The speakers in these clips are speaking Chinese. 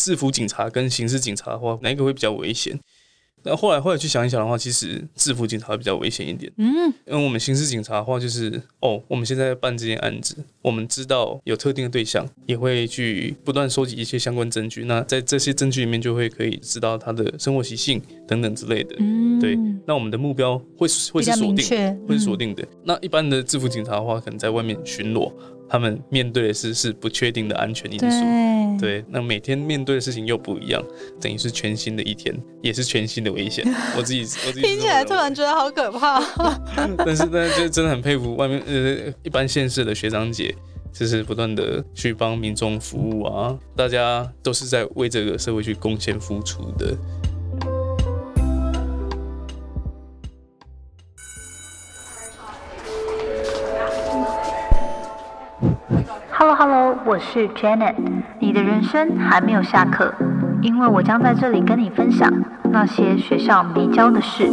制服警察跟刑事警察的话，哪一个会比较危险？那后来后来去想一想的话，其实制服警察比较危险一点。嗯，因为我们刑事警察的话，就是哦，我们现在办这件案子，我们知道有特定的对象，也会去不断收集一些相关证据。那在这些证据里面，就会可以知道他的生活习性等等之类的。嗯，对。那我们的目标会会是锁定，会是锁定的。那一般的制服警察的话，可能在外面巡逻。他们面对的是是不确定的安全因素，对，那每天面对的事情又不一样，等于是全新的一天，也是全新的危险。我自己我自己听起来突然觉得好可怕。但是但是就真的很佩服外面呃一般县市的学长姐，就是不断的去帮民众服务啊，大家都是在为这个社会去贡献付出的。Hello 我是 Janet。你的人生还没有下课，因为我将在这里跟你分享那些学校没教的事。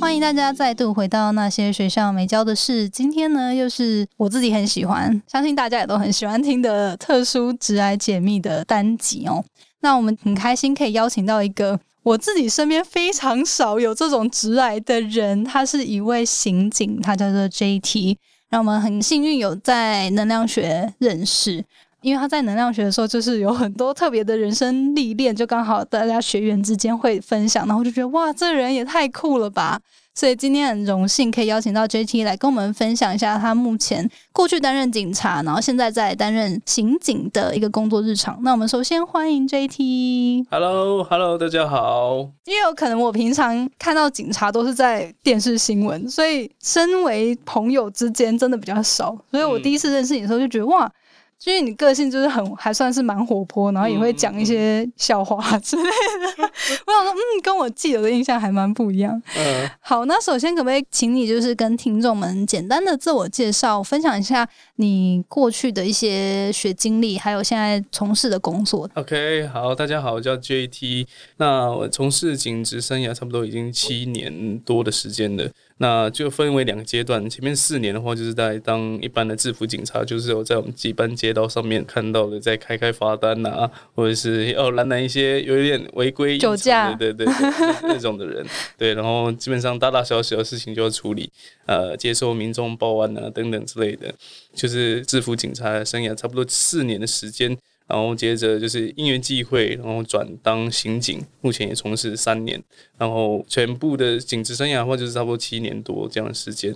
欢迎大家再度回到那些学校没教的事。今天呢，又是我自己很喜欢，相信大家也都很喜欢听的特殊直癌解密的单集哦。那我们很开心可以邀请到一个。我自己身边非常少有这种直癌的人，他是一位刑警，他叫做 J.T。让我们很幸运有在能量学认识，因为他在能量学的时候，就是有很多特别的人生历练，就刚好大家学员之间会分享，然后就觉得哇，这人也太酷了吧。所以今天很荣幸可以邀请到 J.T 来跟我们分享一下他目前过去担任警察，然后现在在担任刑警的一个工作日常。那我们首先欢迎 J.T。Hello，Hello，大家好。因为有可能我平常看到警察都是在电视新闻，所以身为朋友之间真的比较少。所以我第一次认识你的时候就觉得哇。因为你个性就是很还算是蛮活泼，然后也会讲一些笑话 之类的。我想说，嗯，跟我记得的印象还蛮不一样。嗯，好，那首先可不可以请你就是跟听众们简单的自我介绍，分享一下你过去的一些学经历，还有现在从事的工作？OK，好，大家好，我叫 JT，那我从事警职生涯差不多已经七年多的时间了。那就分为两个阶段，前面四年的话，就是在当一般的制服警察，就是有在我们几班街道上面看到的，在开开罚单呐，或者是哦拦拦一些有一点违规酒驾，对对对 那种的人，对，然后基本上大大小小的事情就要处理，呃，接受民众报案啊等等之类的，就是制服警察生涯差不多四年的时间。然后接着就是因缘际会，然后转当刑警，目前也从事三年，然后全部的警职生涯的话就是差不多七年多这样的时间。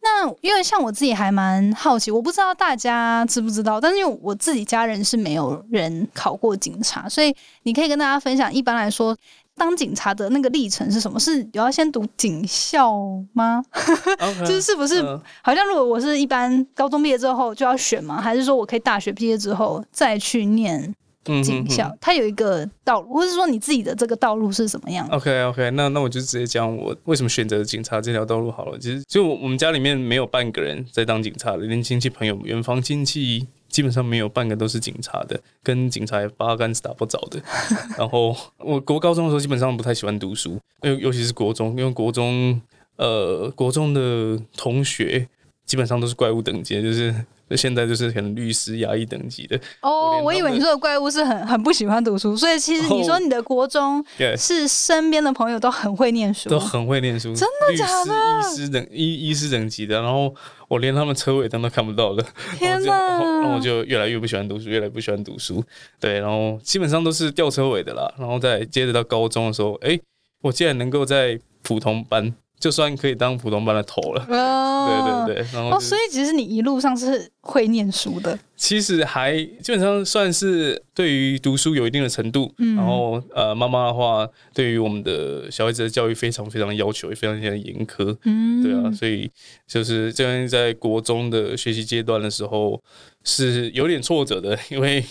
那因为像我自己还蛮好奇，我不知道大家知不知道，但是因为我自己家人是没有人考过警察，所以你可以跟大家分享。一般来说。当警察的那个历程是什么？是要先读警校吗？就是是不是好像如果我是一般高中毕业之后就要选吗？还是说我可以大学毕业之后再去念警校？它有一个道路，或是说你自己的这个道路是什么样？OK OK，那那我就直接讲我为什么选择警察这条道路好了。其实就我们家里面没有半个人在当警察的，连亲戚朋友、远方亲戚。基本上没有半个都是警察的，跟警察八竿子打不着的。然后我国高中的时候基本上不太喜欢读书，尤尤其是国中，因为国中呃国中的同学基本上都是怪物等级，就是现在就是可能律师、牙医等级的。哦，我以为你说的怪物是很很不喜欢读书，所以其实你说你的国中是身边的朋友都很会念书，都很会念书，真的假的？医师等医医师等级的，然后。我连他们车尾灯都看不到了，天哪！然后我就越来越不喜欢读书，越来越不喜欢读书。对，然后基本上都是吊车尾的啦。然后再接着到高中的时候，哎，我竟然能够在普通班。就算可以当普通班的头了，对对对，然后哦所以其实你一路上是会念书的，其实还基本上算是对于读书有一定的程度。然后呃，妈妈的话对于我们的小孩子的教育非常非常的要求，也非常非常严苛。嗯，对啊，所以就是这样在国中的学习阶段的时候是有点挫折的，因为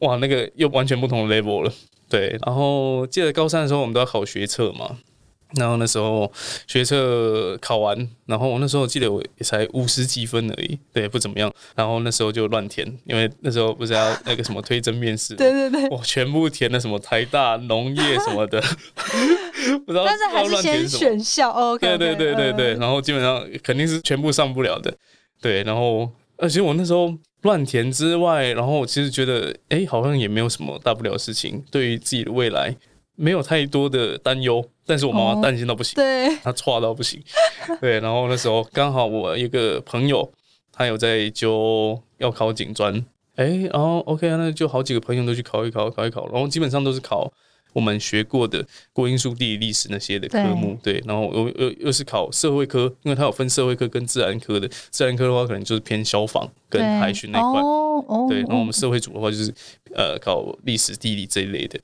哇，那个又完全不同的 level 了。对，然后记得高三的时候我们都要考学测嘛。然后那时候学测考完，然后我那时候记得我也才五十几分而已，对，不怎么样。然后那时候就乱填，因为那时候不是要那个什么推甄面试，对对对，我全部填了什么台大农业什么的，不知道但是还是先。选校，OK，对对对对对，然后基本上肯定是全部上不了的，对，然后而且我那时候乱填之外，然后我其实觉得，哎，好像也没有什么大不了的事情，对于自己的未来没有太多的担忧，但是我妈哦妈担心到不行，对，她错到不行，对，然后那时候刚好我一个朋友，他有在揪要考警专，哎，然后 OK，啊那就好几个朋友都去考一考，考一考，然后基本上都是考。我们学过的国英数、地理、历史那些的科目，对，然后又又又是考社会科，因为它有分社会科跟自然科的。自然科的话，可能就是偏消防跟对海巡那一块，对。然后我们社会组的话，就是呃考历史、地理这一类的。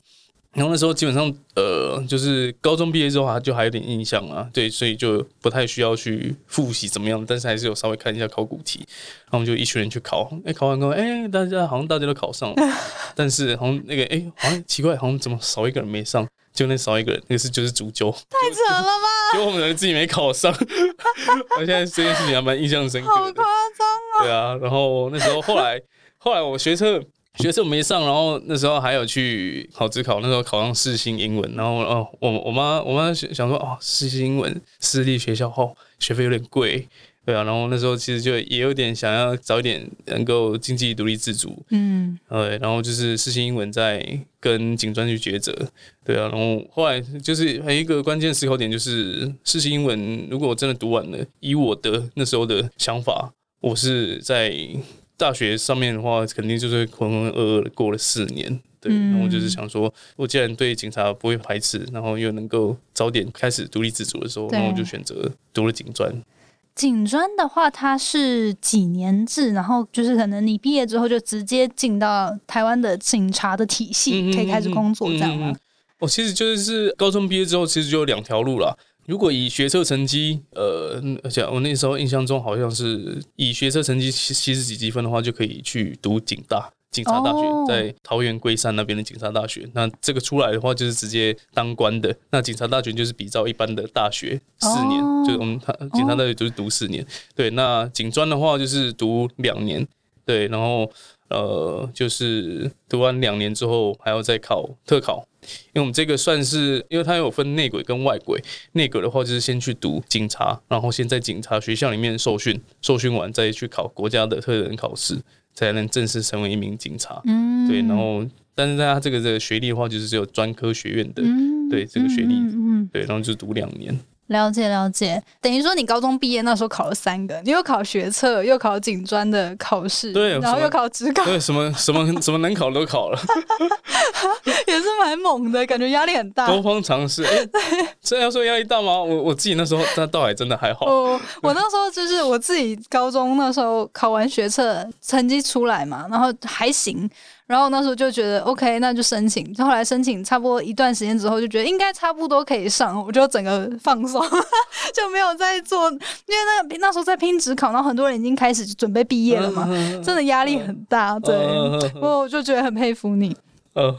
然后那时候基本上呃，就是高中毕业之后啊，就还有点印象啊，对，所以就不太需要去复习怎么样，但是还是有稍微看一下考古题。然后我们就一群人去考，哎，考完之后，哎，大家好像大家都考上了，但是好像那个哎，好像奇怪，好像怎么少一个人没上？就那少一个人，那个是就是主教，太扯了吧，结果我们人自己没考上。我现在这件事情还蛮印象深刻的。好夸张对啊，然后那时候后来后来我学测学测没上，然后那时候还有去考职考，那时候考上世新英文，然后哦，我我妈我妈想想说哦，世新英文私立学校哦，学费有点贵。对啊，然后那时候其实就也有点想要早一点能够经济独立自主，嗯，对，然后就是世新英文在跟警专去抉择，对啊，然后后来就是还有一个关键思考点，就是世新英文如果我真的读完了，以我的那时候的想法，我是在大学上面的话，肯定就是浑浑噩噩的过了四年。对，嗯然后我就是想说，我既然对警察不会排斥，然后又能够早点开始独立自主的时候，对那我就选择读了警专。警专的话，它是几年制，然后就是可能你毕业之后就直接进到台湾的警察的体系，嗯可以开始工作，这样吗？？我、其实就是高中毕业之后，其实就有两条路啦。如果以学测成绩，呃，而且我那时候印象中好像是以学测成绩七七十几积分的话，就可以去读警大。警察大学哦在桃园龟山那边的警察大学，那这个出来的话就是直接当官的。那警察大学就是比照一般的大学四年，哦就是我们他警察大学就是读四年。对，那警专的话就是读两年，对，然后呃就是读完两年之后还要再考特考，因为我们这个算是，因为它有分内轨跟外轨。内轨的话就是先去读警察，然后先在警察学校里面受训，受训完再去考国家的特人考试，才能正式成为一名警察。嗯，对，然后但是在他这个这个学历的话，就是只有专科学院的，嗯对这个学历嗯对，然后就读两年。了解了解，等于说你高中毕业那时候考了三个，你又考学测，又考警专的考试，对然后又考职考，对，什么什么什么能考都考了，也是蛮猛的，感觉压力很大。多方尝试。哎，这要说压力大吗？我我自己那时候那倒还真的还好。我我那时候就是我自己高中那时候考完学测，成绩出来嘛，然后还行，然后那时候就觉得 OK，那就申请。后来申请差不多一段时间之后，就觉得应该差不多可以上，我就整个放松，就没有再做，因为那那时候在拼职考，然后很多人已经开始准备毕业了嘛，真的压力很大。对，我就觉得很佩服你。呃，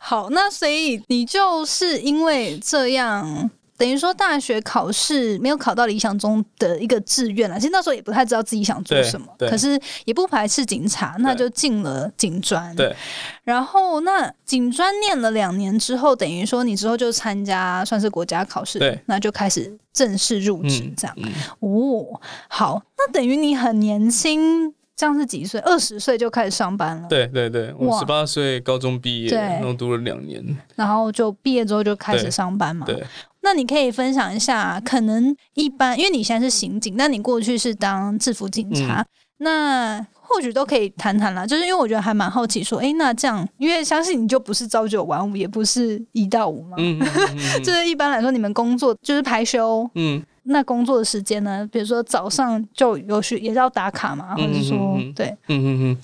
好，那所以你就是因为这样，等于说大学考试没有考到理想中的一个志愿了。其实那时候也不太知道自己想做什么，可是也不排斥警察，那就进了警专。对，然后那警专念了两年之后，等于说你之后就参加算是国家考试，对，那就开始正式入职嗯这样。嗯哦，好，那等于你很年轻。这样是几岁？二十岁就开始上班了，对对对，我十八岁高中毕业，对然后读了两年。然后就毕业之后就开始上班嘛。对，那你可以分享一下，可能一般，因为你现在是刑警，那你过去是当制服警察，嗯那或许都可以谈谈啦。就是因为我觉得还蛮好奇，说，诶，那这样，因为相信你就不是朝九晚五，也不是一到五嘛。嗯嗯嗯 就是一般来说，你们工作就是排休，嗯，那工作的时间呢？比如说早上就有需也是要打卡嘛，或者说，对，嗯嗯嗯，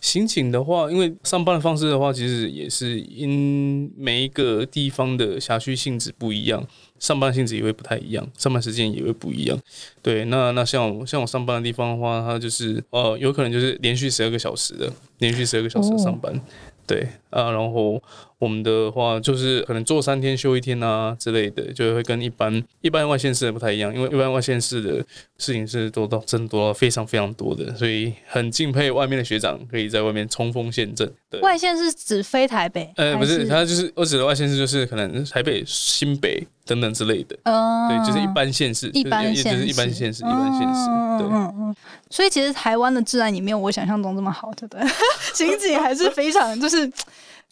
刑警的话，因为上班的方式的话，其实也是因每一个地方的辖区性质不一样，上班性质也会不太一样，上班时间也会不一样。对，那那像我像我上班的地方的话，它就是呃，有可能就是连续十二个小时的，连续十二个小时的上班。对啊，然后我们的话就是可能做三天休一天啊之类的，就会跟一般一般外县市的不太一样，因为一般外县市的事情是多到真的多到非常非常多的，所以很敬佩外面的学长可以在外面冲锋陷阵。对，外县是指非台北？呃，不是，他就是我指的外县市，就是可能台北、新北等等之类的。哦，对，就是一般县市，一般县市，一般县市，一般县市。对，嗯嗯。所以其实台湾的治安也没有我想象中这么好，对不对？刑警还是非常就是。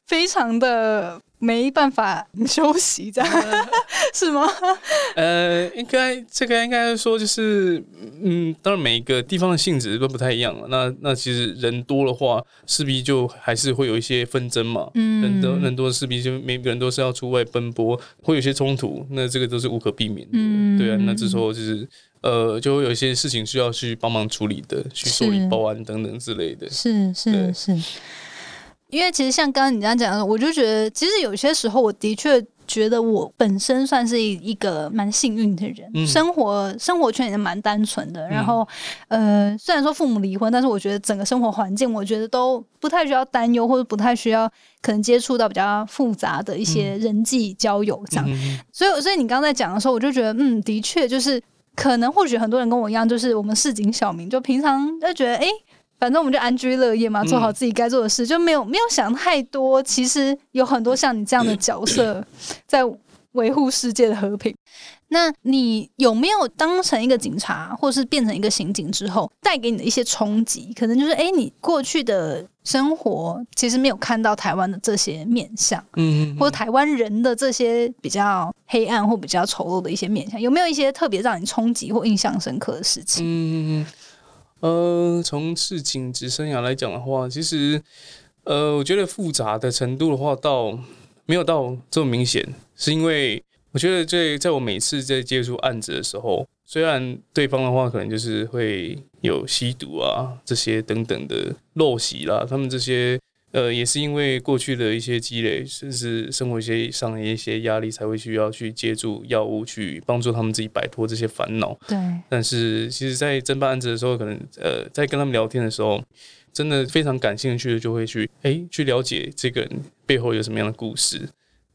非常的没办法休息，这样 是吗？呃，应该这个应该说就是，嗯，当然每一个地方的性质都不太一样了。那那其实人多的话，势必就还是会有一些纷争嘛。嗯，人多人多势必就每个人都是要出外奔波，会有些冲突。那这个都是无可避免的。嗯，对啊。那这时候就是呃，就会有一些事情需要去帮忙处理的，去受理报案等等之类的。是是是。因为其实像刚刚你这样讲的，我就觉得其实有些时候，我的确觉得我本身算是一一个蛮幸运的人，生活生活圈也蛮单纯的。然后，呃，虽然说父母离婚，但是我觉得整个生活环境，我觉得都不太需要担忧，或者不太需要可能接触到比较复杂的一些人际交友这样。所以，所以你刚才讲的时候，我就觉得，嗯，的确就是可能或许很多人跟我一样，就是我们市井小民，就平常就觉得，哎。反正我们就安居乐业嘛，做好自己该做的事，就没有没有想太多。其实有很多像你这样的角色，在维护世界的和平。那你有没有当成一个警察，或是变成一个刑警之后，带给你的一些冲击？可能就是，哎，你过去的生活其实没有看到台湾的这些面相，嗯，或者台湾人的这些比较黑暗或比较丑陋的一些面相，有没有一些特别让你冲击或印象深刻的事情？嗯嗯嗯。呃，从事警职生涯来讲的话，其实，呃，我觉得复杂的程度的话，到没有到这么明显，是因为我觉得在在我每次在接触案子的时候，虽然对方的话可能就是会有吸毒啊这些等等的陋习啦，他们这些。呃，也是因为过去的一些积累，甚至生活一些上的一些压力，才会需要去借助药物去帮助他们自己摆脱这些烦恼。对。但是，其实，在侦办案子的时候，可能呃，在跟他们聊天的时候，真的非常感兴趣的，就会去哎，去了解这个人背后有什么样的故事。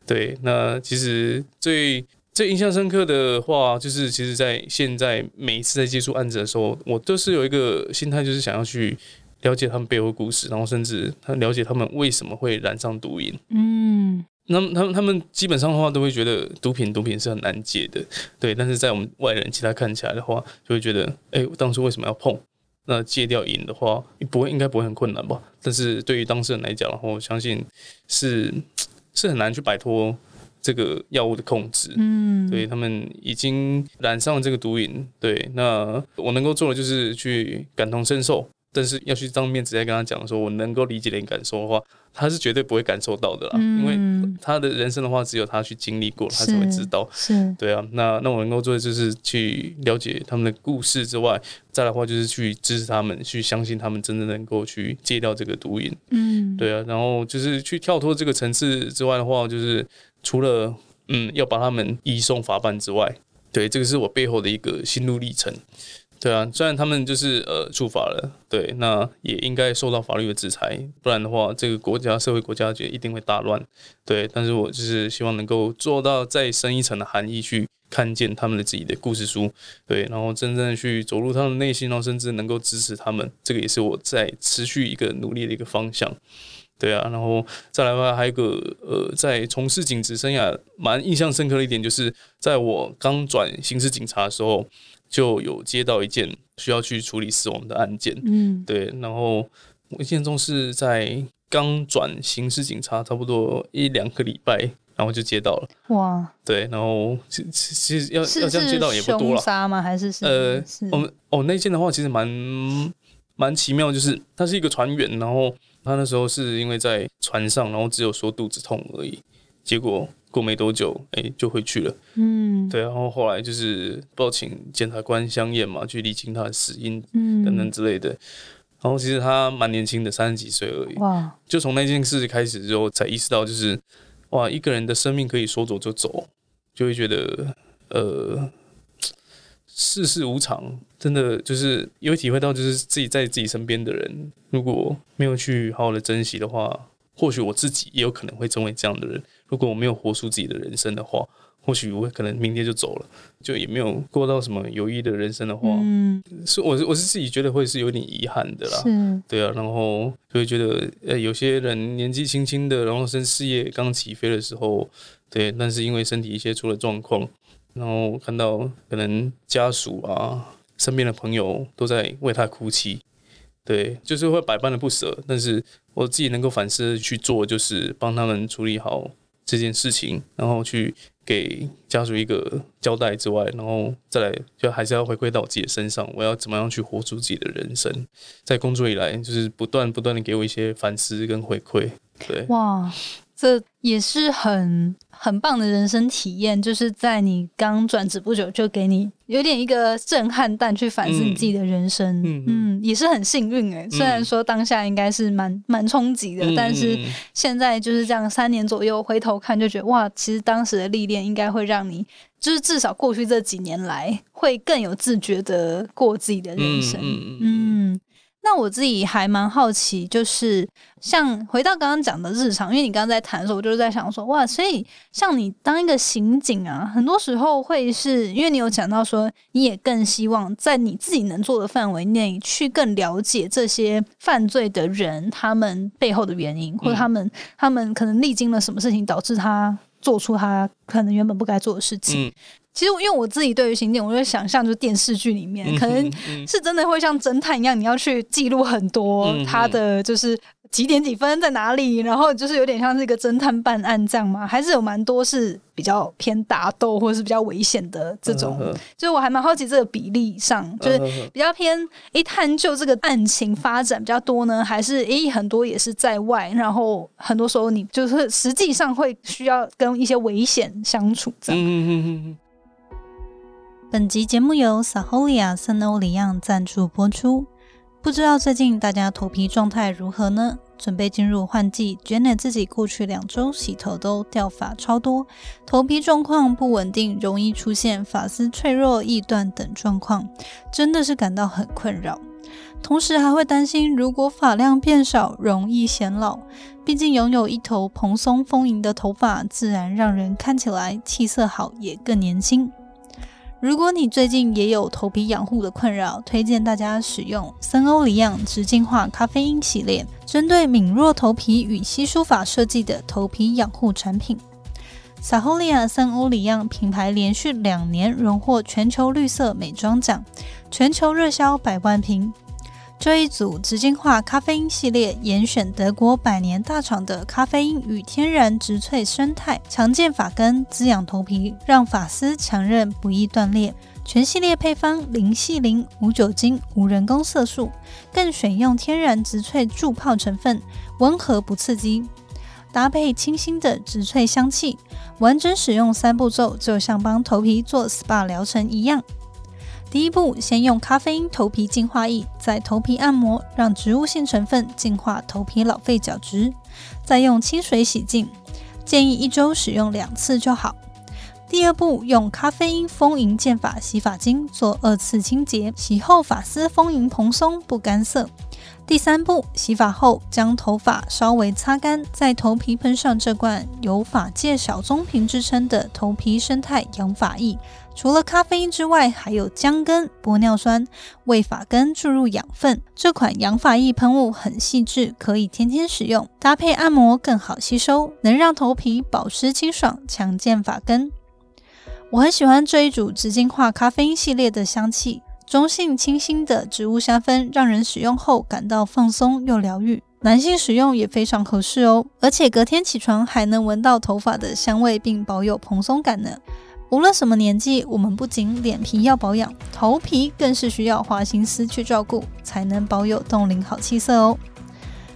对。那其实最最印象深刻的话，就是其实，在现在每一次在接触案子的时候，我都是有一个心态，就是想要去。了解他们背后故事，然后甚至他了解他们为什么会染上毒瘾。嗯，那么他们他们基本上的话都会觉得毒品毒品是很难戒的，对。但是在我们外人其他看起来的话，就会觉得，哎，当初为什么要碰？那戒掉瘾的话，不会应该不会很困难吧？但是对于当事人来讲，然后我相信是是很难去摆脱这个药物的控制。嗯，对他们已经染上了这个毒瘾，对。那我能够做的就是去感同身受。但是要去当面直接跟他讲说，我能够理解你感受的话，他是绝对不会感受到的啦。因为他的人生的话，只有他去经历过，他才会知道。是，对啊。那那我能够做的就是去了解他们的故事之外，再来的话就是去支持他们，去相信他们真的能够去戒掉这个毒瘾。嗯，对啊。然后就是去跳脱这个层次之外的话，就是除了嗯要把他们移送法办之外，对，这个是我背后的一个心路历程。对啊，虽然他们就是呃触法了，对，那也应该受到法律的制裁，不然的话，这个国家社会国家就一定会大乱。对，但是我就是希望能够做到再深一层的含义，去看见他们的自己的故事书，对，然后真正去走入他们内心，然后甚至能够支持他们，这个也是我在持续一个努力的一个方向。对啊，然后再来的话，还有一个呃，在从事警职生涯蛮印象深刻的一点，就是在我刚转刑事警察的时候。就有接到一件需要去处理死亡的案件，嗯，对，然后我印象中是在刚转刑事警察差不多一两个礼拜，然后就接到了，哇，对，然后其其实要要这样接到也不多了，杀吗？还是是呃，我们哦那件的话其实蛮蛮奇妙，就是他是一个船员，然后他那时候是因为在船上，然后只有说肚子痛而已，结果。过没多久，哎，就回去了。嗯，对，然后后来就是报请检察官相验嘛，去理清他的死因等等之类的。然后其实他蛮年轻的，三十几岁而已。哇！就从那件事开始之后，才意识到，就是哇，一个人的生命可以说走就走，就会觉得呃，世事无常，真的就是也会体会到，就是自己在自己身边的人，如果没有去好好的珍惜的话。或许我自己也有可能会成为这样的人。如果我没有活出自己的人生的话，或许我可能明天就走了，就也没有过到什么有意义的人生的话，嗯，是我是我是自己觉得会是有点遗憾的啦，是，对啊，然后就会觉得，呃，有些人年纪轻轻的，然后生事业刚起飞的时候，对，但是因为身体一些出了状况，然后看到可能家属啊，身边的朋友都在为他哭泣，对，就是会百般的不舍，但是我自己能够反思去做，就是帮他们处理好这件事情，然后去。给家属一个交代之外，然后再来就还是要回归到我自己的身上，我要怎么样去活出自己的人生？在工作以来，就是不断不断的给我一些反思跟回馈。对，哇。这也是很很棒的人生体验，就是在你刚转职不久，就给你有点一个震撼弹去反思你自己的人生，嗯，嗯也是很幸运哎。虽然说当下应该是蛮蛮冲击的，但是现在就是这样三年左右回头看，就觉得哇，其实当时的历练应该会让你，就是至少过去这几年来，会更有自觉的过自己的人生，嗯。那我自己还蛮好奇，就是像回到刚刚讲的日常，因为你刚刚在谈的时候，我就是在想说，哇，所以像你当一个刑警啊，很多时候会是因为你有讲到说，你也更希望在你自己能做的范围内去更了解这些犯罪的人他们背后的原因，或者他们他们可能历经了什么事情导致他做出他可能原本不该做的事情。其实，因为我自己对于刑警，我就想象，就是电视剧里面，可能是真的会像侦探一样，你要去记录很多他的就是几点几分在哪里，然后就是有点像是一个侦探办案这样嘛？还是有蛮多是比较偏打斗或者是比较危险的这种？就是我还蛮好奇这个比例上，就是比较偏一探究这个案情发展比较多呢，还是诶很多也是在外，然后很多时候你就是实际上会需要跟一些危险相处这样。本集节目由 Saholia 森欧里漾赞助播出。不知道最近大家头皮状态如何呢？准备进入换季，Janet 自己过去两周洗头都掉发超多，头皮状况不稳定，容易出现发丝脆弱、易断等状况，真的是感到很困扰。同时还会担心，如果发量变少，容易显老。毕竟拥有一头蓬松丰盈的头发，自然让人看起来气色好，也更年轻。如果你最近也有头皮养护的困扰，推荐大家使用森欧里漾植净化咖啡因系列，针对敏弱头皮与稀疏发设计的头皮养护产品。撒欧利亚森欧里漾品牌连续两年荣获全球绿色美妆奖，全球热销百万瓶。这一组直净化咖啡因系列严选德国百年大厂的咖啡因与天然植萃生态，强健发根，滋养头皮，让发丝强韧不易断裂。全系列配方零细磷、无酒精、无人工色素，更选用天然植萃助泡成分，温和不刺激，搭配清新的植萃香气，完整使用三步骤，就像帮头皮做 SPA 疗程一样。第一步，先用咖啡因头皮净化液在头皮按摩，让植物性成分净化头皮老废角质，再用清水洗净，建议一周使用两次就好。第二步，用咖啡因丰盈健发洗发精做二次清洁，洗后发丝丰盈蓬松不干涩。第三步，洗发后将头发稍微擦干，在头皮喷上这罐有“发界小棕瓶”之称的头皮生态养发液。除了咖啡因之外，还有姜根、玻尿酸，为发根注入养分。这款养发液喷雾很细致，可以天天使用，搭配按摩更好吸收，能让头皮保湿清爽，强健发根。我很喜欢这一组直净化咖啡因系列的香气。中性清新的植物香氛，让人使用后感到放松又疗愈。男性使用也非常合适哦，而且隔天起床还能闻到头发的香味，并保有蓬松感呢。无论什么年纪，我们不仅脸皮要保养，头皮更是需要花心思去照顾，才能保有冻龄好气色哦。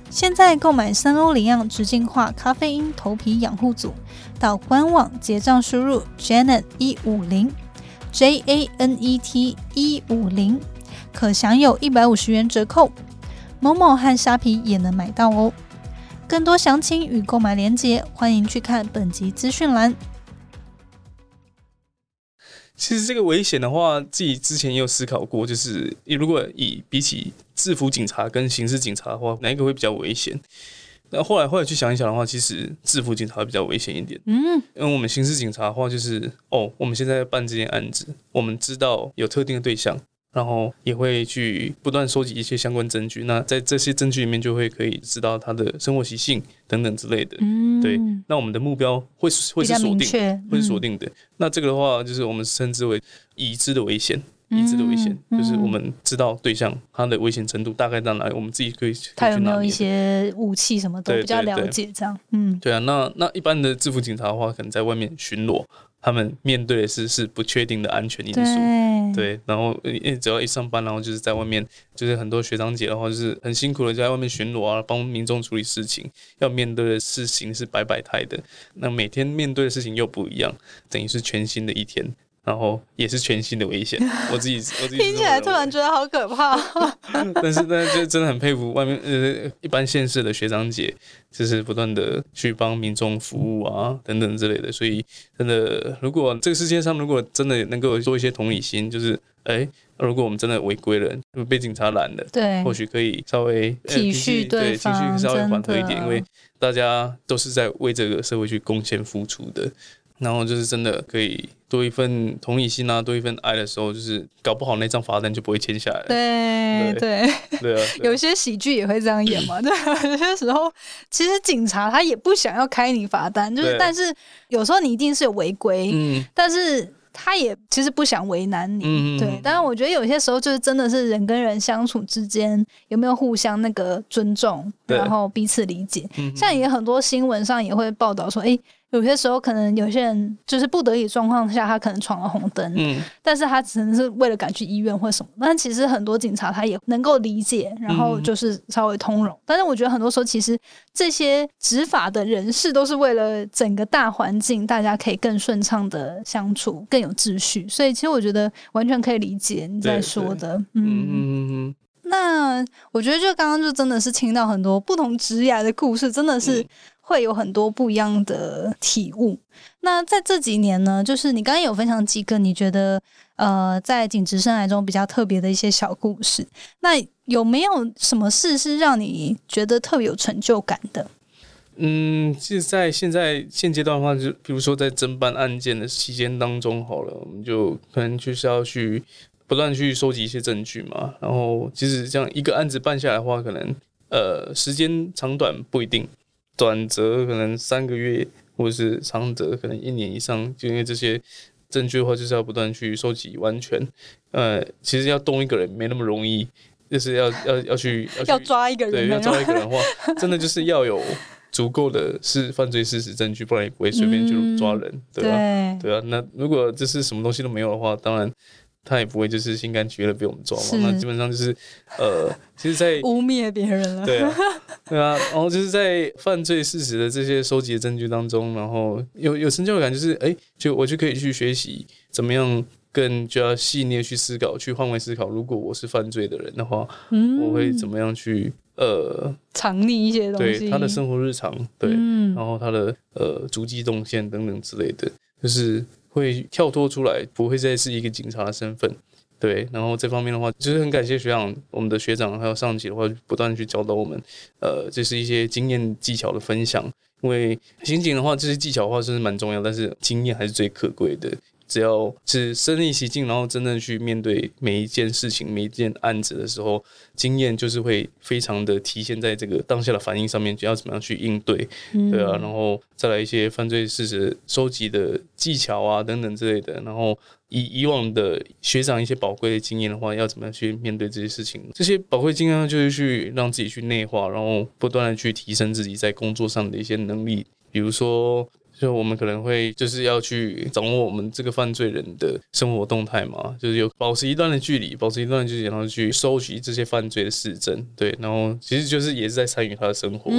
现在购买三欧里漾直净化咖啡因头皮养护组，到官网结账输入 Janet 一五零。J A N E T 一五零可享有一百五十元折扣，某某和虾皮也能买到哦。更多详情与购买链接，欢迎去看本集资讯栏。其实这个危险的话，自己之前也有思考过，就是你如果以比起制服警察跟刑事警察的话，哪一个会比较危险？那后来后来去想一想的话，其实制服警察比较危险一点。嗯，因为我们刑事警察的话，就是哦，我们现在办这件案子，我们知道有特定的对象。然后也会去不断收集一些相关证据，那在这些证据里面就会可以知道他的生活习性等等之类的。嗯，对。那我们的目标会会是锁定，会是锁定的。那这个的话，就是我们称之为已知的危险，已知的危险，就是我们知道对象他的危险程度大概到哪里，我们自己可以。他有没有一些武器什么的比较了解？这样，嗯，对啊。那那一般的制服警察的话，可能在外面巡逻。他们面对的是是不确定的安全因素，对，然后只要一上班，然后就是在外面，就是很多学长姐的话，就是很辛苦的在外面巡逻啊，帮民众处理事情，要面对的事情是百百态的，那每天面对的事情又不一样，等于是全新的一天。然后也是全新的危险，我自己我自己听起来突然觉得好可怕。但是但是就真的很佩服外面呃一般县市的学长姐，就是不断的去帮民众服务啊等等之类的。所以真的，如果这个世界上如果真的能够做一些同理心，就是哎，如果我们真的违规了，被警察拦了，对，或许可以稍微体恤对情绪稍微缓和一点，因为大家都是在为这个社会去贡献付出的。然后就是真的可以多一份同理心啊，多一份爱的时候，就是搞不好那张罚单就不会签下来。对对对啊，有些喜剧也会这样演嘛。对，有些时候其实警察他也不想要开你罚单，就是但是有时候你一定是有违规，嗯，但是他也其实不想为难你，对。但是我觉得有些时候就是真的是人跟人相处之间有没有互相那个尊重，然后彼此理解。像也很多新闻上也会报道说，哎。有些时候，可能有些人就是不得已状况下，他可能闯了红灯，嗯，但是他只能是为了赶去医院或什么。但其实很多警察他也能够理解，然后就是稍微通融。但是我觉得很多时候，其实这些执法的人士都是为了整个大环境，大家可以更顺畅的相处，更有秩序。所以其实我觉得完全可以理解你在说的，嗯嗯嗯。那我觉得就刚刚就真的是听到很多不同职业的故事，真的是。会有很多不一样的体悟。那在这几年呢，就是你刚刚有分享几个你觉得呃在警职生涯中比较特别的一些小故事。那有没有什么事是让你觉得特别有成就感的？嗯，其实，在现在现阶段的话，就比如说在侦办案件的期间当中，好了，我们就可能就是要去不断去收集一些证据嘛。然后，其实这样一个案子办下来的话，可能呃时间长短不一定。短则可能三个月，或者是长则可能一年以上，就因为这些证据的话，就是要不断去收集完全。呃，其实要动一个人没那么容易，就是要 要要去要抓一个人，对，要抓一个人的话，真的就是要有足够的是犯罪事实证据，不然也不会随便就抓人，对吧？对啊，那如果这是什么东西都没有的话，当然。他也不会就是心甘情愿的被我们抓嘛，那基本上就是呃，其实，在污蔑别人了，对啊，对啊，然后就是在犯罪事实的这些收集的证据当中，然后有有成就感，就是哎，就我就可以去学习怎么样更加细腻去思考，去换位思考，如果我是犯罪的人的话，我会怎么样去呃藏匿一些东西，对他的生活日常，对，然后他的呃足迹动线等等之类的，就是。会跳脱出来，不会再是一个警察的身份，对。然后这方面的话，就是很感谢学长，我们的学长还有上级的话，不断去教导我们，呃，这是一些经验技巧的分享。因为刑警的话，这些技巧的话是蛮重要，但是经验还是最可贵的。只要是身临其境，然后真正去面对每一件事情、每一件案子的时候，经验就是会非常的体现在这个当下的反应上面，就要怎么样去应对，对啊，然后再来一些犯罪事实收集的技巧啊等等之类的，然后以以往的学长一些宝贵的经验的话，要怎么样去面对这些事情？这些宝贵经验就是去让自己去内化，然后不断的去提升自己在工作上的一些能力，比如说。就我们可能会就是要去掌握我们这个犯罪人的生活动态嘛，就是有保持一段的距离，保持一段距离，然后去收集这些犯罪的事证，对，然后其实就是也是在参与他的生活。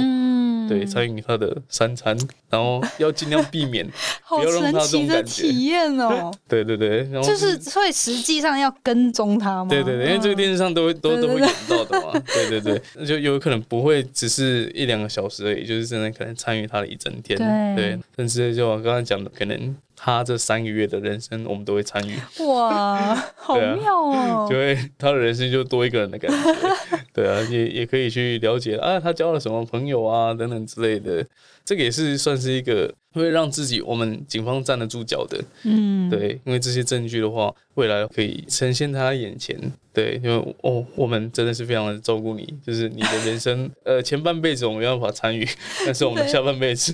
对，参与他的三餐，然后要尽量避免，好神奇的体验哦！对对对，然后就是会实际上要跟踪他吗？对对对，因为这个电视上都会都都会演到的嘛。对 对对，那就有可能不会只是一两个小时而已，就是真的可能参与他的一整天。对，甚至就我刚刚讲的，可能。他这三个月的人生，我们都会参与。哇，好妙哦！就会他的人生就多一个人的感觉。对啊，也也可以去了解啊，他交了什么朋友啊，等等之类的。这个也是算是一个会让自己我们警方站得住脚的，嗯，对，因为这些证据的话，未来可以呈现他眼前，对，因为哦，我们真的是非常的照顾你，就是你的人生，呃，前半辈子我们没办法参与，但是我们下半辈子。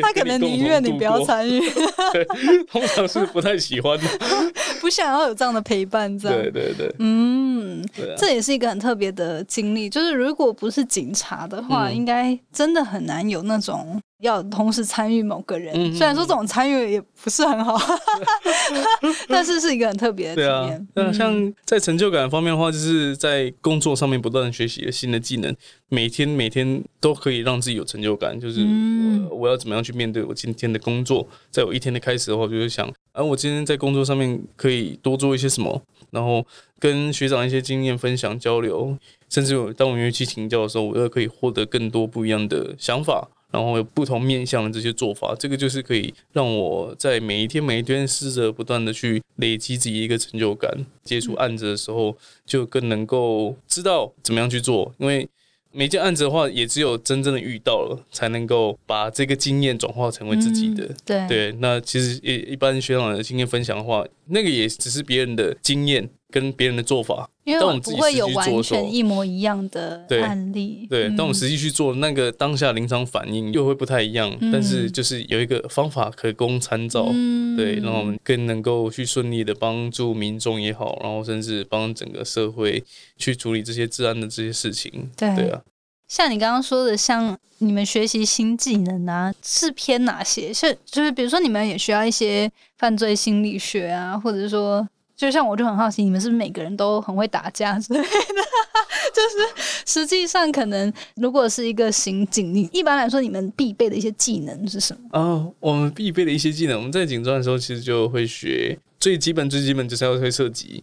他可能宁愿你不要参与，通常是不太喜欢的，不想要有这样的陪伴，这样对对对，嗯，这也是一个很特别的经历，就是如果不是警察的话，应该真的很难有那种。要同时参与某个人，虽然说这种参与也不是很好，但是是一个很特别的体验。那像在成就感方面的话，就是在工作上面不断学习新的技能，每天每天都可以让自己有成就感。就是我我要怎么样去面对我今天的工作，在我一天的开始的话，就是想，啊，我今天在工作上面可以多做一些什么，然后跟学长一些经验分享交流，甚至当我愿意去请教的时候，我又可以获得更多不一样的想法。然后有不同面向的这些做法，这个就是可以让我在每一天每一天试着不断的去累积自己一个成就感。接触案子的时候，就更能够知道怎么样去做。因为每件案子的话，也只有真正的遇到了，才能够把这个经验转化成为自己的。对对，那其实一一般学长的经验分享的话，那个也只是别人的经验。跟别人的做法，因为我们不会有完全一模一样的案例。对，当我们实际去做那个当下临场反应又会不太一样，但是就是有一个方法可供参照，对，让我们更能够去顺利的帮助民众也好，然后甚至帮整个社会去处理这些治安的这些事情。对啊，像你刚刚说的，像你们学习新技能啊，是偏哪些？是就是比如说你们也需要一些犯罪心理学啊，或者是说。就像我就很好奇，你们是不是每个人都很会打架之类的？就是实际上可能，如果是一个刑警，你一般来说你们必备的一些技能是什么？哦，我们必备的一些技能，我们在警专的时候其实就会学最基本、最基本就是要会射击，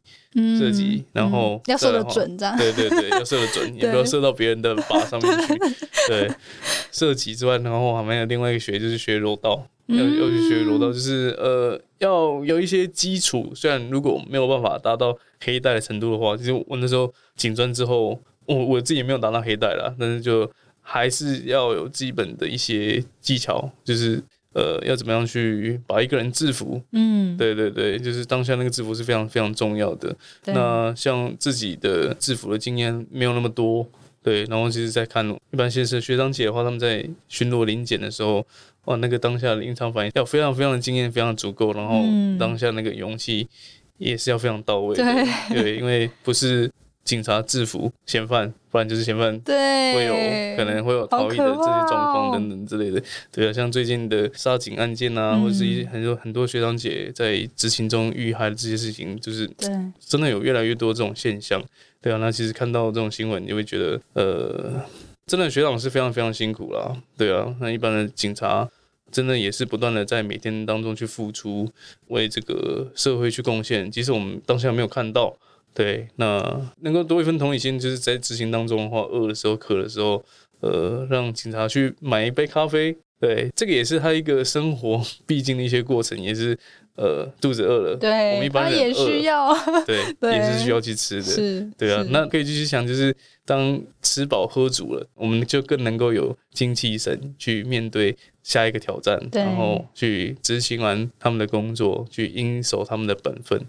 射击，然后要射得准，这样对对对，要射得准，也不要射到别人的靶上面去。对，射击之外，然后还有另外一个学就是学柔道。要要去学柔道，就是呃，要有一些基础。虽然如果没有办法达到黑带的程度的话，其实我那时候警专之后，我我自己也没有达到黑带了，但是就还是要有基本的一些技巧，就是呃，要怎么样去把一个人制服。嗯，对对对，就是当下那个制服是非常非常重要的。那像自己的制服的经验没有那么多，对，然后其实在看一般先生学长姐的话，他们在巡逻临检的时候。哇，那个当下的临场反应要非常非常的经验，非常足够，然后当下那个勇气也是要非常到位的。对，因为不是警察制服嫌犯，不然就是嫌犯会有可能会有逃逸的这些状况等等之类的。对啊，像最近的杀警案件啊，或者是一很多很多学长姐在执勤中遇害的这些事情，就是真的有越来越多这种现象。对啊，那其实看到这种新闻，你会觉得呃。真的学长是非常非常辛苦啦，对啊，那一般的警察真的也是不断的在每天当中去付出，为这个社会去贡献。即使我们当下没有看到，对，那能够多一份同理心，就是在执行当中的话，饿的时候、渴的时候，呃，让警察去买一杯咖啡，对，这个也是他一个生活必经的一些过程，也是。呃，肚子饿了，对，我们一般人也需要，对，也是需要去吃的，是，对啊。那可以继续想，就是当吃饱喝足了，我们就更能够有精气神去面对下一个挑战，然后去执行完他们的工作，去应守他们的本分。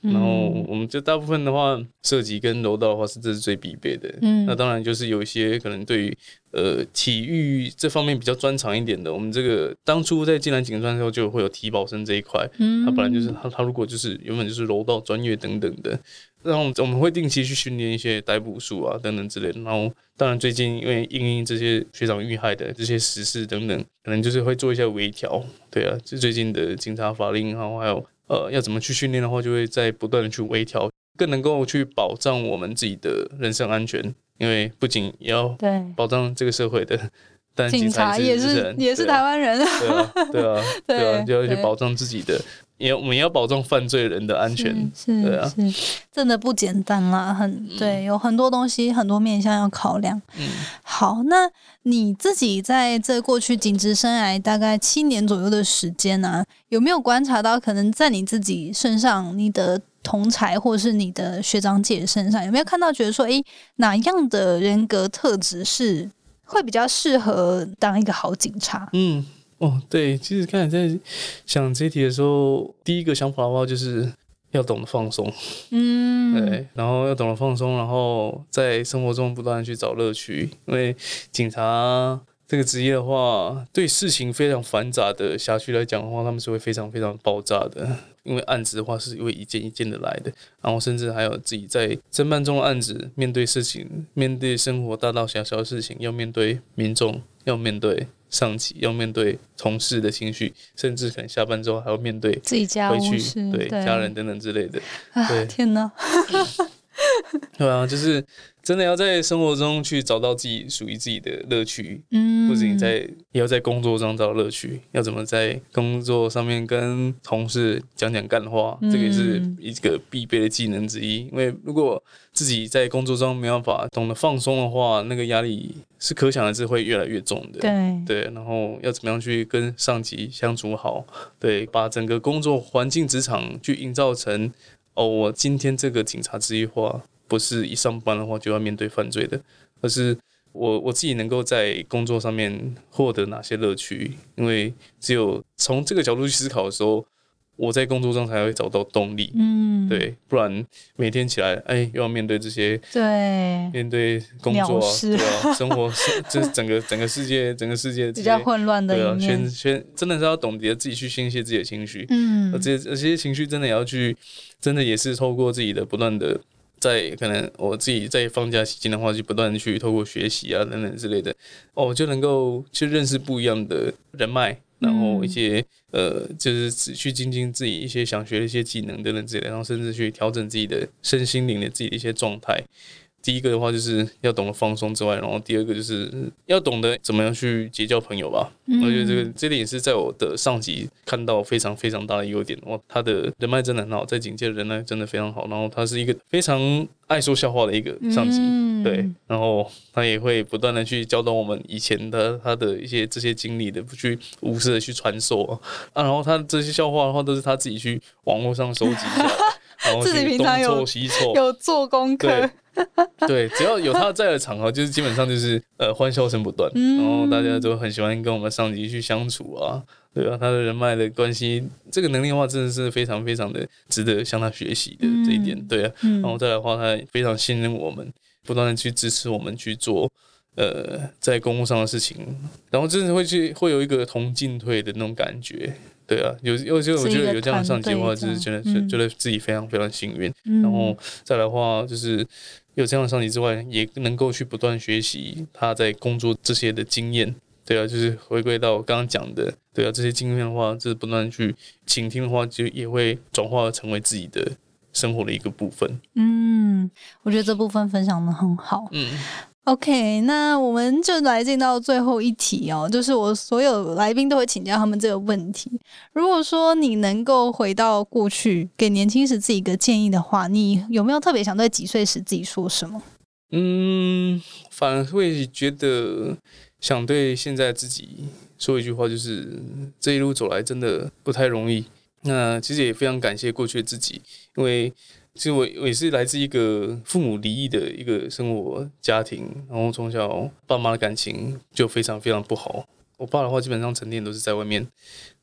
然后我们就大部分的话，设计跟柔道的话是这是最必备的。嗯，那当然就是有一些可能对于呃体育这方面比较专长一点的，我们这个当初在进来警专的时候就会有体保生这一块。嗯，他本来就是他他如果就是原本就是柔道专业等等的，然后我们会定期去训练一些逮捕术啊等等之类的。然后当然最近因为因为这些学长遇害的这些实事等等，可能就是会做一些微调。对啊，就最近的警察法令，然后还有。呃，要怎么去训练的话，就会在不断的去微调，更能够去保障我们自己的人身安全。因为不仅要保障这个社会的但警察也是也是台湾人，对啊，对啊，对啊，就要去保障自己的。也我们要保障犯罪人的安全，是是，真的不简单啦，很对，有很多东西，很多面向要考量。嗯，好，那你自己在这过去警职生涯大概七年左右的时间呢，有没有观察到，可能在你自己身上，你的同才或是你的学长姐身上，有没有看到觉得说，诶，哪样的人格特质是会比较适合当一个好警察？嗯。哦，对，其实刚才在想这题的时候，第一个想法的话就是要懂得放松，嗯，对，然后要懂得放松，然后在生活中不断去找乐趣，因为警察这个职业的话，对事情非常繁杂的辖区来讲的话，他们是会非常非常爆炸的，因为案子的话是因为一件一件的来的，然后甚至还有自己在侦办中的案子，面对事情，面对生活大大小小的事情，要面对民众，要面对。上级要面对同事的情绪，甚至可能下班之后还要面对自己家回去对家人等等之类的。对，天哪！对啊，就是真的要在生活中去找到自己属于自己的乐趣。嗯，不仅在也要在工作中找到乐趣。要怎么在工作上面跟同事讲讲干话，这个也是一个必备的技能之一。因为如果自己在工作中没办法懂得放松的话，那个压力是可想而知会越来越重的。对对，然后要怎么样去跟上级相处好？对，把整个工作环境、职场去营造成。哦，我今天这个警察职业化，不是一上班的话就要面对犯罪的，而是我我自己能够在工作上面获得哪些乐趣？因为只有从这个角度去思考的时候，我在工作中才会找到动力。嗯，对，不然每天起来，哎，又要面对这些，对，面对工作，对啊，生活，这整个整个世界，整个世界比较混乱的一面。宣宣，真的是要懂得自己去宣泄自己的情绪。嗯，而这这些情绪真的也要去。真的也是透过自己的不断的，在可能我自己在放假期间的话，就不断去透过学习啊等等之类的，哦，就能够去认识不一样的人脉，然后一些呃，就是去精进自己一些想学的一些技能等等之类的，然后甚至去调整自己的身心灵的自己的一些状态。第一个的话就是要懂得放松之外，然后第二个就是要懂得怎么样去结交朋友吧。我觉得这个这点也是在我的上级看到非常非常大的优点。哇，他的人脉真的很好，在警界的人脉真的非常好。然后他是一个非常爱说笑话的一个上级，对。然后他也会不断的去教导我们以前的他的一些这些经历的，不去无私的去传授啊。然后他这些笑话的话，都是他自己去网络上收集下来，然后去东凑西凑，有做功课。对，只要有他在的场合，就是基本上就是呃欢笑声不断，然后大家都很喜欢跟我们上级去相处啊，对啊，他的人脉的关系，这个能力的话，真的是非常非常的值得向他学习的这一点，对啊，然后再来的话，他非常信任我们，不断的去支持我们去做呃在公务上的事情，然后真的会去会有一个同进退的那种感觉。对啊，有有就我觉得有这样的上级的话，就是觉得觉得自己非常非常幸运。然后再来的话，就是有这样的上级之外，也能够去不断学习他在工作这些的经验。对啊，就是回归到我刚刚讲的，对啊，这些经验的话，就是不断去倾听的话，就也会转化成为自己的生活的一个部分。嗯，我觉得这部分分享的很好。嗯。OK，那我们就来进到最后一题哦，就是我所有来宾都会请教他们这个问题。如果说你能够回到过去，给年轻时自己一个建议的话，你有没有特别想对几岁时自己说什么？嗯，反而会觉得想对现在自己说一句话，就是这一路走来真的不太容易。那其实也非常感谢过去的自己，因为。其实我我也是来自一个父母离异的一个生活家庭，然后从小爸妈的感情就非常非常不好。我爸的话基本上成天都是在外面，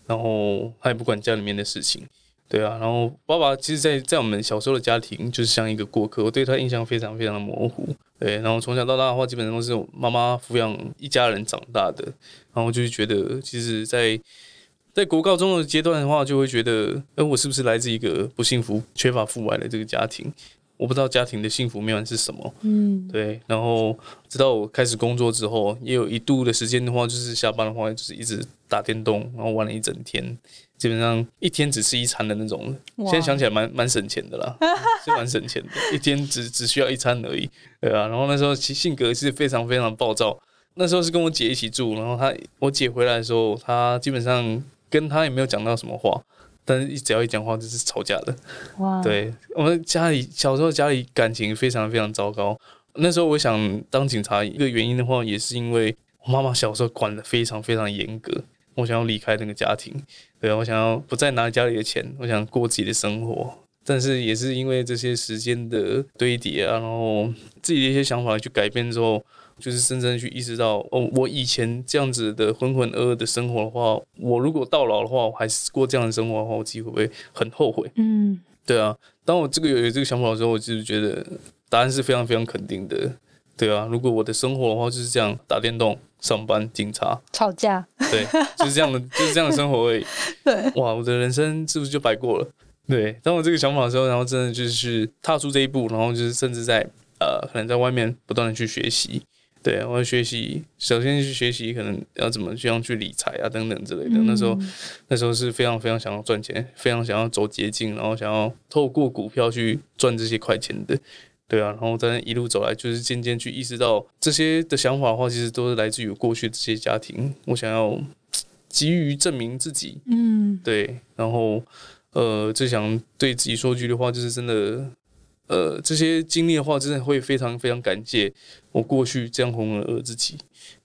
然后他也不管家里面的事情，对啊。然后爸爸其实，在在我们小时候的家庭就是像一个过客，我对他印象非常非常的模糊。对，然后从小到大的话，基本上都是妈妈抚养一家人长大的，然后就是觉得其实，在在国高中的阶段的话，就会觉得，哎，我是不是来自一个不幸福、缺乏父爱的这个家庭？我不知道家庭的幸福面是什么。嗯，对。然后直到我开始工作之后，也有一度的时间的话，就是下班的话，就是一直打电动，然后玩了一整天，基本上一天只吃一餐的那种。现在想起来蛮蛮省钱的啦，是蛮省钱的，一天只只需要一餐而已。对啊，然后那时候其性格是非常非常暴躁。那时候是跟我姐一起住，然后她我姐回来的时候，她基本上跟他也没有讲到什么话，但是只要一讲话就是吵架的。哇！对我们家里小时候家里感情非常非常糟糕。那时候我想当警察一个原因的话，也是因为我妈妈小时候管的非常非常严格，我想要离开那个家庭，对啊，我想要不再拿家里的钱，我想过自己的生活。但是也是因为这些时间的堆叠啊，然后自己的一些想法去改变之后，就是深深去意识到，哦，我以前这样子的浑浑噩噩的生活的话，我如果到老的话，我还是过这样的生活的话，我自己会不会很后悔？嗯，对啊。当我这个有有这个想法的时候，我就是觉得答案是非常非常肯定的。对啊，如果我的生活的话就是这样，打电动、上班、警察、吵架，对，就是这样的，就是这样的生活而已。对，哇，我的人生是不是就白过了？对，当我这个想法的时候，然后真的就是踏出这一步，然后就是甚至在呃，可能在外面不断的去学习，对我要学习，首先去学习可能要怎么这样去理财啊等等之类的。那时候那时候是非常非常想要赚钱，非常想要走捷径，然后想要透过股票去赚这些快钱的，对啊，然后在一路走来，就是渐渐去意识到这些的想法的话，其实都是来自于过去这些家庭，我想要急于证明自己，嗯，对，然后。呃，最想对自己说句的话，就是真的，呃，这些经历的话，真的会非常非常感谢我过去这样浑浑噩自己，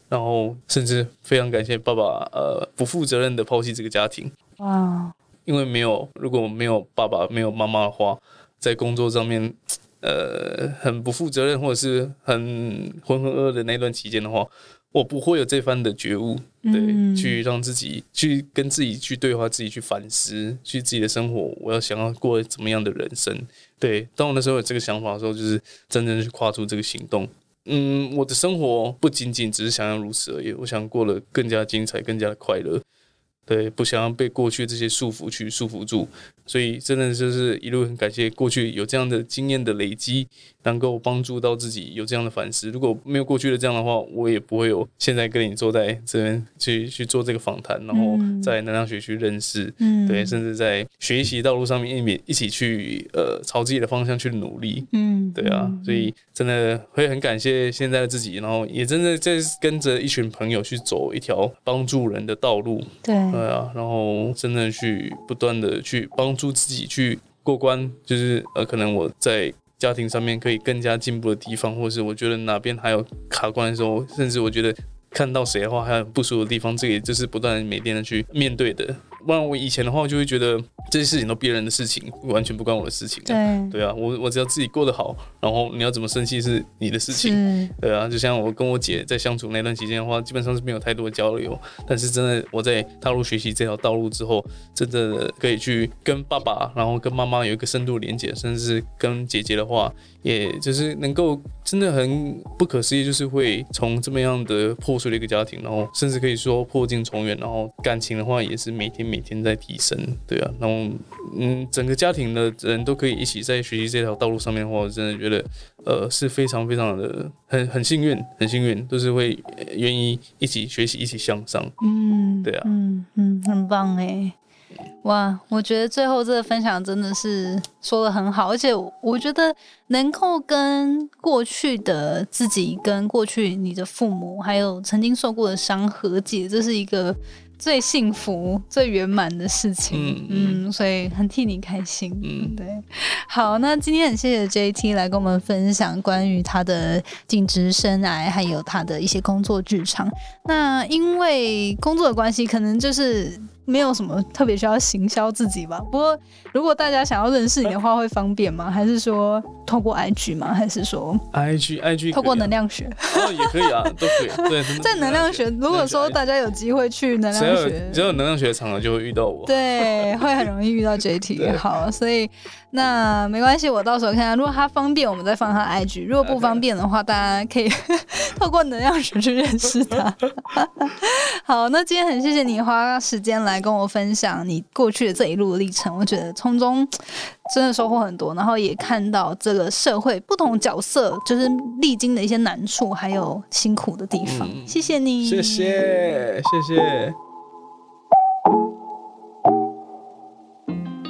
然后甚至非常感谢爸爸，呃，不负责任的抛弃这个家庭。哇！因为没有，如果没有爸爸，没有妈妈的话，在工作上面，呃，很不负责任或者是很浑浑噩的那段期间的话。我不会有这番的觉悟，对，去让自己去跟自己去对话，自己去反思，去自己的生活，我要想要过怎么样的人生？对，当我那时候有这个想法的时候，就是真正去跨出这个行动。嗯，我的生活不仅仅只是想要如此而已，我想过得更加精彩，更加的快乐。对，不想要被过去这些束缚去束缚住，所以真的就是一路很感谢过去有这样的经验的累积。能够帮助到自己有这样的反思。如果没有过去的这样的话，我也不会有现在跟你坐在这边去去做这个访谈，然后在能量学去认识，嗯。对，甚至在学习道路上面一面一起去呃朝自己的方向去努力，嗯，对啊，所以真的会很感谢现在的自己，然后也真的在跟着一群朋友去走一条帮助人的道路，对，对啊，然后真的去不断的去帮助自己去过关，就是呃，可能我在。家庭上面可以更加进步的地方，或者是我觉得哪边还有卡关的时候，甚至我觉得看到谁的话还有不舒服的地方，这也就是不断每天的去面对的。不然我以前的话就会觉得。这些事情都别人的事情，完全不关我的事情。对对啊，我我只要自己过得好，然后你要怎么生气是你的事情。对啊，就像我跟我姐在相处那段期间的话，基本上是没有太多的交流。但是真的我在踏入学习这条道路之后，真的可以去跟爸爸，然后跟妈妈有一个深度连接，甚至是跟姐姐的话，也就是能够真的很不可思议，就是会从这么样的破碎的一个家庭，然后甚至可以说破镜重圆，然后感情的话也是每天每天在提升。对啊，然后。嗯，整个家庭的人都可以一起在学习这条道路上面的话，我真的觉得，呃，是非常非常的很很幸运，很幸运，都是会愿意一起学习，一起向上。嗯，对啊，嗯嗯，很棒哎，哇，我觉得最后这个分享真的是说的很好，而且我觉得能够跟过去的自己、跟过去你的父母，还有曾经受过的伤和解，这是一个。最幸福、最圆满的事情，嗯，所以很替你开心，嗯，对。好，那今天很谢谢 J T 来跟我们分享关于他的尽职生涯，还有他的一些工作日常。那因为工作的关系，可能就是。没有什么特别需要行销自己吧。不过，如果大家想要认识你的话，会方便吗？还是说透过 IG 吗？还是说 IG IG 透过能量学？哦，也可以啊，都可以。对，在能量学，如果说大家有机会去能量学，只有能量学的场合就会遇到我。对，会很容易遇到 JT。好，所以那没关系，我到时候看看，如果他方便，我们再放他 IG；如果不方便的话，大家可以 透过能量学去认识他。好，那今天很谢谢你花时间来。跟我分享你过去的这一路历程，我觉得从中真的收获很多，然后也看到这个社会不同角色就是历经的一些难处，还有辛苦的地方。谢谢你，谢谢，谢谢。